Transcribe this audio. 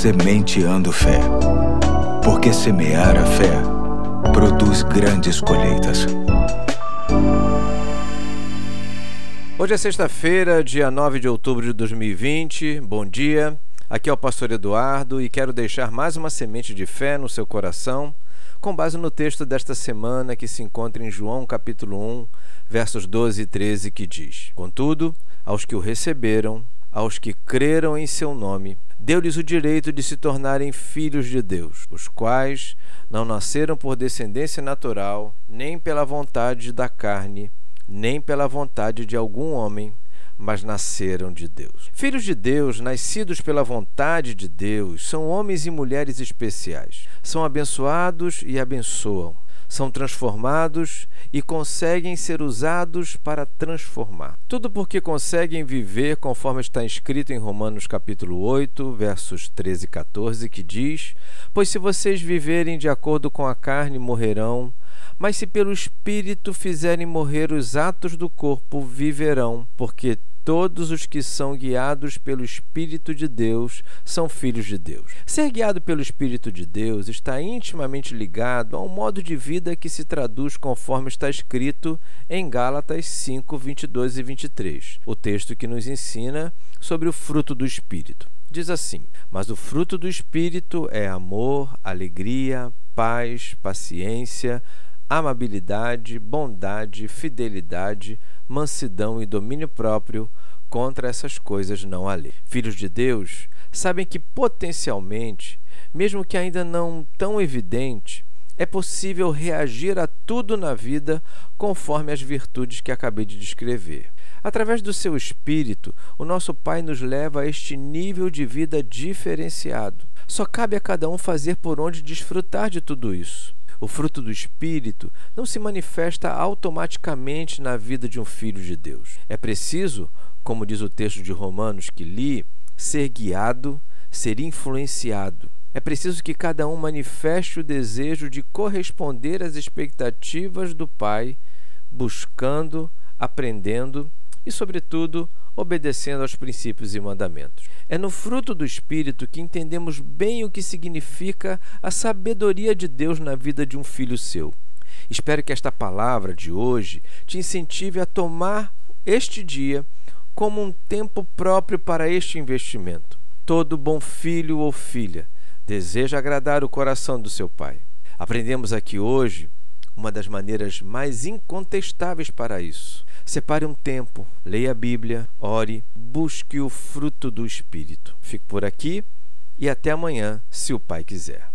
Sementeando Fé. Porque semear a fé produz grandes colheitas. Hoje é sexta-feira, dia 9 de outubro de 2020. Bom dia. Aqui é o pastor Eduardo e quero deixar mais uma semente de fé no seu coração, com base no texto desta semana que se encontra em João capítulo 1, versos 12 e 13, que diz: Contudo, aos que o receberam, aos que creram em seu nome, deu-lhes o direito de se tornarem filhos de Deus, os quais não nasceram por descendência natural, nem pela vontade da carne, nem pela vontade de algum homem, mas nasceram de Deus. Filhos de Deus, nascidos pela vontade de Deus, são homens e mulheres especiais. São abençoados e abençoam são transformados e conseguem ser usados para transformar. Tudo porque conseguem viver conforme está escrito em Romanos capítulo 8, versos 13 e 14, que diz: Pois se vocês viverem de acordo com a carne, morrerão, mas se pelo espírito fizerem morrer os atos do corpo, viverão, porque Todos os que são guiados pelo Espírito de Deus são filhos de Deus. Ser guiado pelo Espírito de Deus está intimamente ligado a um modo de vida que se traduz conforme está escrito em Gálatas 5, 22 e 23, o texto que nos ensina sobre o fruto do Espírito. Diz assim: Mas o fruto do Espírito é amor, alegria, paz, paciência, amabilidade, bondade, fidelidade mansidão e domínio próprio, contra essas coisas não há lei. Filhos de Deus sabem que potencialmente, mesmo que ainda não tão evidente, é possível reagir a tudo na vida conforme as virtudes que acabei de descrever. Através do seu espírito, o nosso Pai nos leva a este nível de vida diferenciado. Só cabe a cada um fazer por onde desfrutar de tudo isso. O fruto do Espírito não se manifesta automaticamente na vida de um filho de Deus. É preciso, como diz o texto de Romanos que li, ser guiado, ser influenciado. É preciso que cada um manifeste o desejo de corresponder às expectativas do Pai, buscando, aprendendo e, sobretudo, obedecendo aos princípios e mandamentos. É no fruto do Espírito que entendemos bem o que significa a sabedoria de Deus na vida de um filho seu. Espero que esta palavra de hoje te incentive a tomar este dia como um tempo próprio para este investimento. Todo bom filho ou filha deseja agradar o coração do seu pai. Aprendemos aqui hoje uma das maneiras mais incontestáveis para isso. Separe um tempo, leia a Bíblia, ore, busque o fruto do Espírito. Fico por aqui e até amanhã, se o Pai quiser.